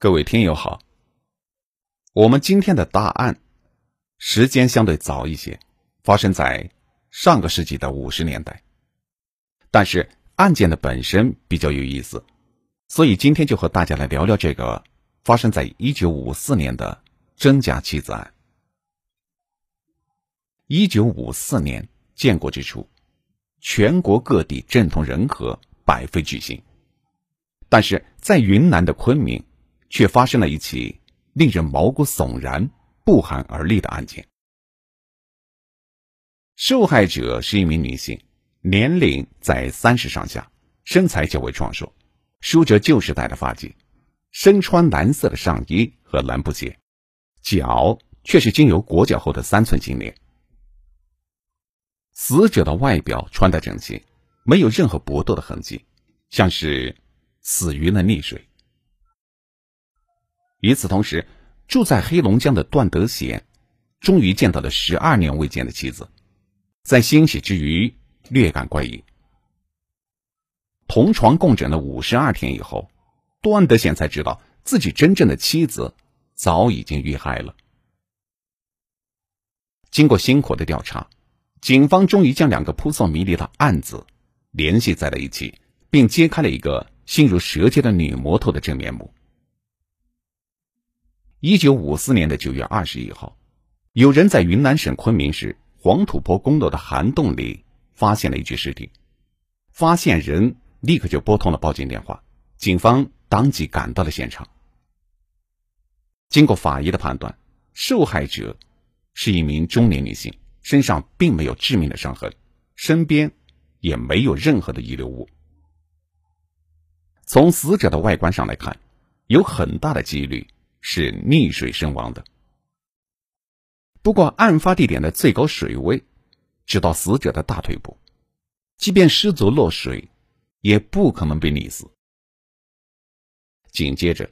各位听友好，我们今天的答案时间相对早一些，发生在上个世纪的五十年代，但是案件的本身比较有意思，所以今天就和大家来聊聊这个发生在一九五四年的真假妻子案。一九五四年建国之初，全国各地政通人和，百废俱兴，但是在云南的昆明。却发生了一起令人毛骨悚然、不寒而栗的案件。受害者是一名女性，年龄在三十上下，身材较为壮硕，梳着旧时代的发髻，身穿蓝色的上衣和蓝布鞋，脚却是经由裹脚后的三寸金莲。死者的外表穿戴整齐，没有任何搏斗的痕迹，像是死于了溺水。与此同时，住在黑龙江的段德贤，终于见到了十二年未见的妻子，在欣喜之余略感怪异。同床共枕了五十二天以后，段德贤才知道自己真正的妻子早已经遇害了。经过辛苦的调查，警方终于将两个扑朔迷离的案子联系在了一起，并揭开了一个心如蛇蝎的女魔头的真面目。一九五四年的九月二十一号，有人在云南省昆明市黄土坡公路的涵洞里发现了一具尸体，发现人立刻就拨通了报警电话，警方当即赶到了现场。经过法医的判断，受害者是一名中年女性，身上并没有致命的伤痕，身边也没有任何的遗留物。从死者的外观上来看，有很大的几率。是溺水身亡的。不过，案发地点的最高水位只到死者的大腿部，即便失足落水，也不可能被溺死。紧接着，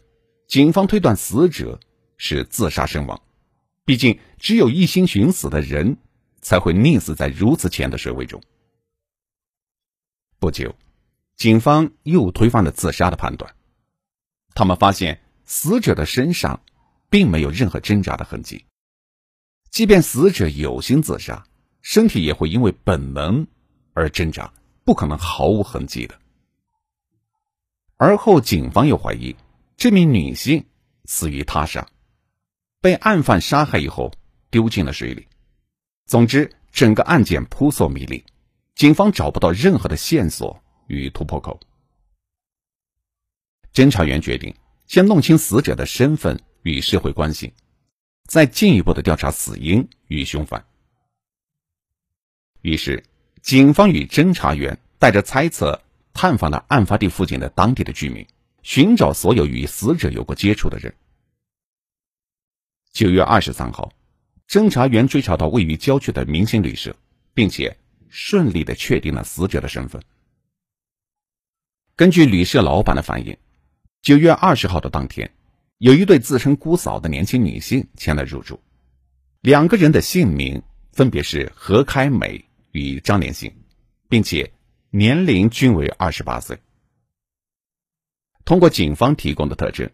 警方推断死者是自杀身亡，毕竟只有一心寻死的人才会溺死在如此浅的水位中。不久，警方又推翻了自杀的判断，他们发现。死者的身上并没有任何挣扎的痕迹，即便死者有心自杀，身体也会因为本能而挣扎，不可能毫无痕迹的。而后，警方又怀疑这名女性死于他杀，被案犯杀害以后丢进了水里。总之，整个案件扑朔迷离，警方找不到任何的线索与突破口。侦查员决定。先弄清死者的身份与社会关系，再进一步的调查死因与凶犯。于是，警方与侦查员带着猜测，探访了案发地附近的当地的居民，寻找所有与死者有过接触的人。九月二十三号，侦查员追查到位于郊区的明星旅社，并且顺利的确定了死者的身份。根据旅社老板的反映。九月二十号的当天，有一对自称姑嫂的年轻女性前来入住，两个人的姓名分别是何开美与张连兴，并且年龄均为二十八岁。通过警方提供的特征，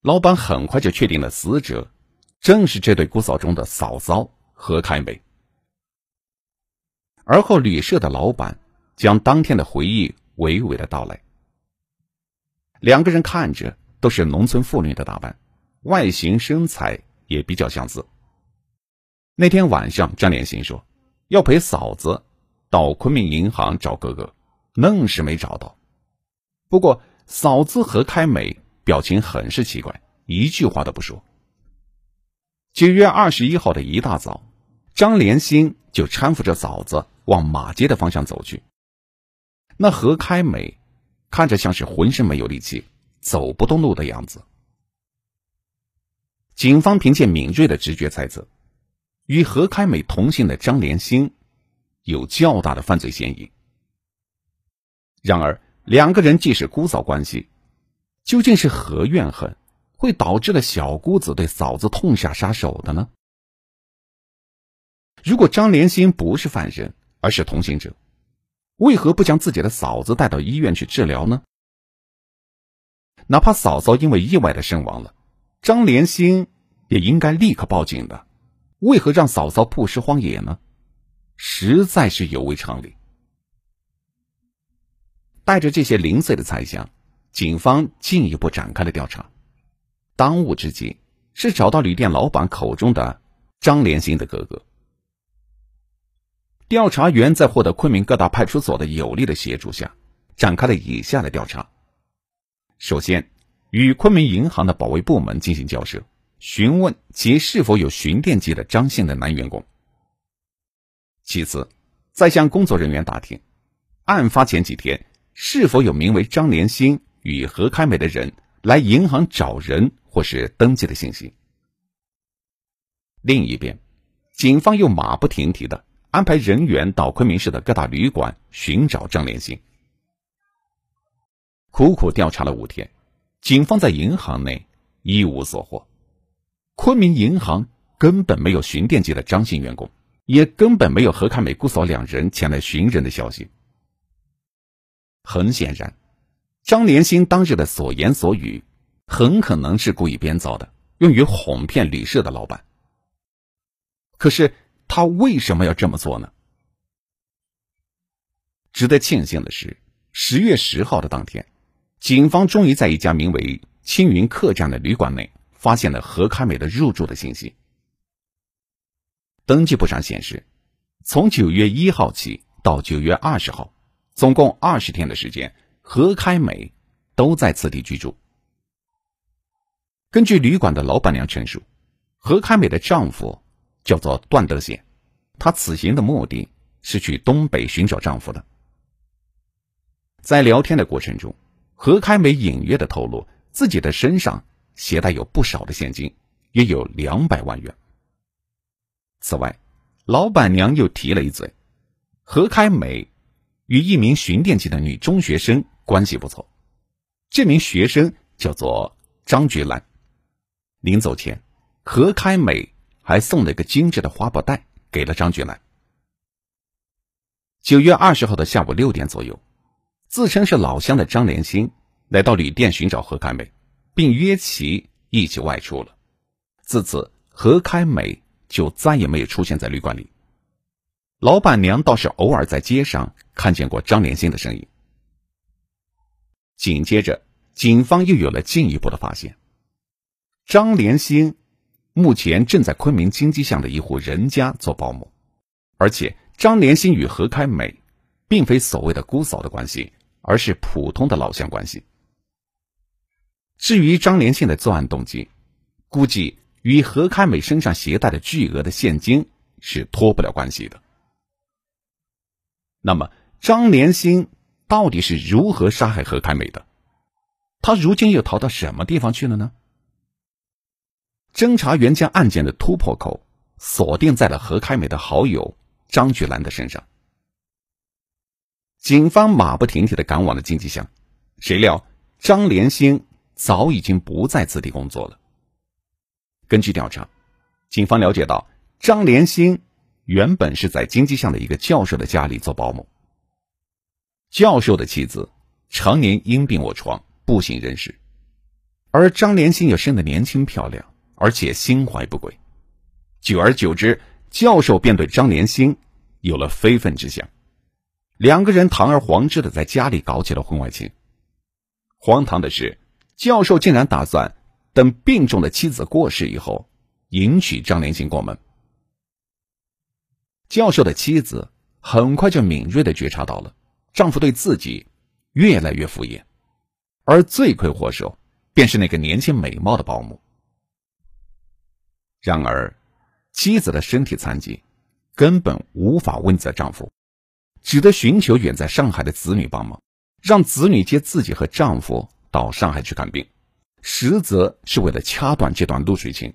老板很快就确定了死者正是这对姑嫂中的嫂嫂何开美。而后，旅社的老板将当天的回忆娓娓的道来。两个人看着都是农村妇女的打扮，外形身材也比较相似。那天晚上，张连心说要陪嫂子到昆明银行找哥哥，愣是没找到。不过，嫂子何开美表情很是奇怪，一句话都不说。九月二十一号的一大早，张连新就搀扶着嫂子往马街的方向走去。那何开美。看着像是浑身没有力气、走不动路的样子。警方凭借敏锐的直觉猜测，与何开美同姓的张连兴有较大的犯罪嫌疑。然而，两个人既是姑嫂关系，究竟是何怨恨，会导致了小姑子对嫂子痛下杀手的呢？如果张连兴不是犯人，而是同行者？为何不将自己的嫂子带到医院去治疗呢？哪怕嫂嫂因为意外的身亡了，张连心也应该立刻报警的，为何让嫂嫂曝尸荒野呢？实在是有违常理。带着这些零碎的猜想，警方进一步展开了调查。当务之急是找到旅店老板口中的张连心的哥哥。调查员在获得昆明各大派出所的有力的协助下，展开了以下的调查：首先，与昆明银行的保卫部门进行交涉，询问其是否有巡店籍的张姓的男员工；其次，再向工作人员打听，案发前几天是否有名为张连兴与何开美的人来银行找人。或是登记的信息。另一边，警方又马不停蹄的安排人员到昆明市的各大旅馆寻找张连兴。苦苦调查了五天，警方在银行内一无所获。昆明银行根本没有巡店级的张姓员工，也根本没有何开美姑嫂两人前来寻人的消息。很显然，张连兴当日的所言所语。很可能是故意编造的，用于哄骗旅社的老板。可是他为什么要这么做呢？值得庆幸的是，十月十号的当天，警方终于在一家名为“青云客栈”的旅馆内发现了何开美的入住的信息。登记簿上显示，从九月一号起到九月二十号，总共二十天的时间，何开美都在此地居住。根据旅馆的老板娘陈述，何开美的丈夫叫做段德贤，他此行的目的是去东北寻找丈夫的。在聊天的过程中，何开美隐约的透露自己的身上携带有不少的现金，约有两百万元。此外，老板娘又提了一嘴，何开美与一名巡店级的女中学生关系不错，这名学生叫做张菊兰。临走前，何开美还送了一个精致的花布袋给了张菊兰。九月二十号的下午六点左右，自称是老乡的张连兴来到旅店寻找何开美，并约其一起外出了。自此，何开美就再也没有出现在旅馆里。老板娘倒是偶尔在街上看见过张连兴的身影。紧接着，警方又有了进一步的发现。张连兴目前正在昆明金鸡巷的一户人家做保姆，而且张连兴与何开美并非所谓的姑嫂的关系，而是普通的老乡关系。至于张连兴的作案动机，估计与何开美身上携带的巨额的现金是脱不了关系的。那么，张连兴到底是如何杀害何开美的？他如今又逃到什么地方去了呢？侦查员将案件的突破口锁定在了何开美的好友张菊兰的身上。警方马不停蹄的赶往了金鸡巷，谁料张连兴早已经不在此地工作了。根据调查，警方了解到，张连兴原本是在金鸡巷的一个教授的家里做保姆。教授的妻子常年因病卧床，不省人事，而张连兴又生得年轻漂亮。而且心怀不轨，久而久之，教授便对张连心有了非分之想。两个人堂而皇之的在家里搞起了婚外情。荒唐的是，教授竟然打算等病重的妻子过世以后，迎娶张连心过门。教授的妻子很快就敏锐的觉察到了丈夫对自己越来越敷衍，而罪魁祸首便是那个年轻美貌的保姆。然而，妻子的身体残疾，根本无法问责丈夫，只得寻求远在上海的子女帮忙，让子女接自己和丈夫到上海去看病，实则是为了掐断这段露水情。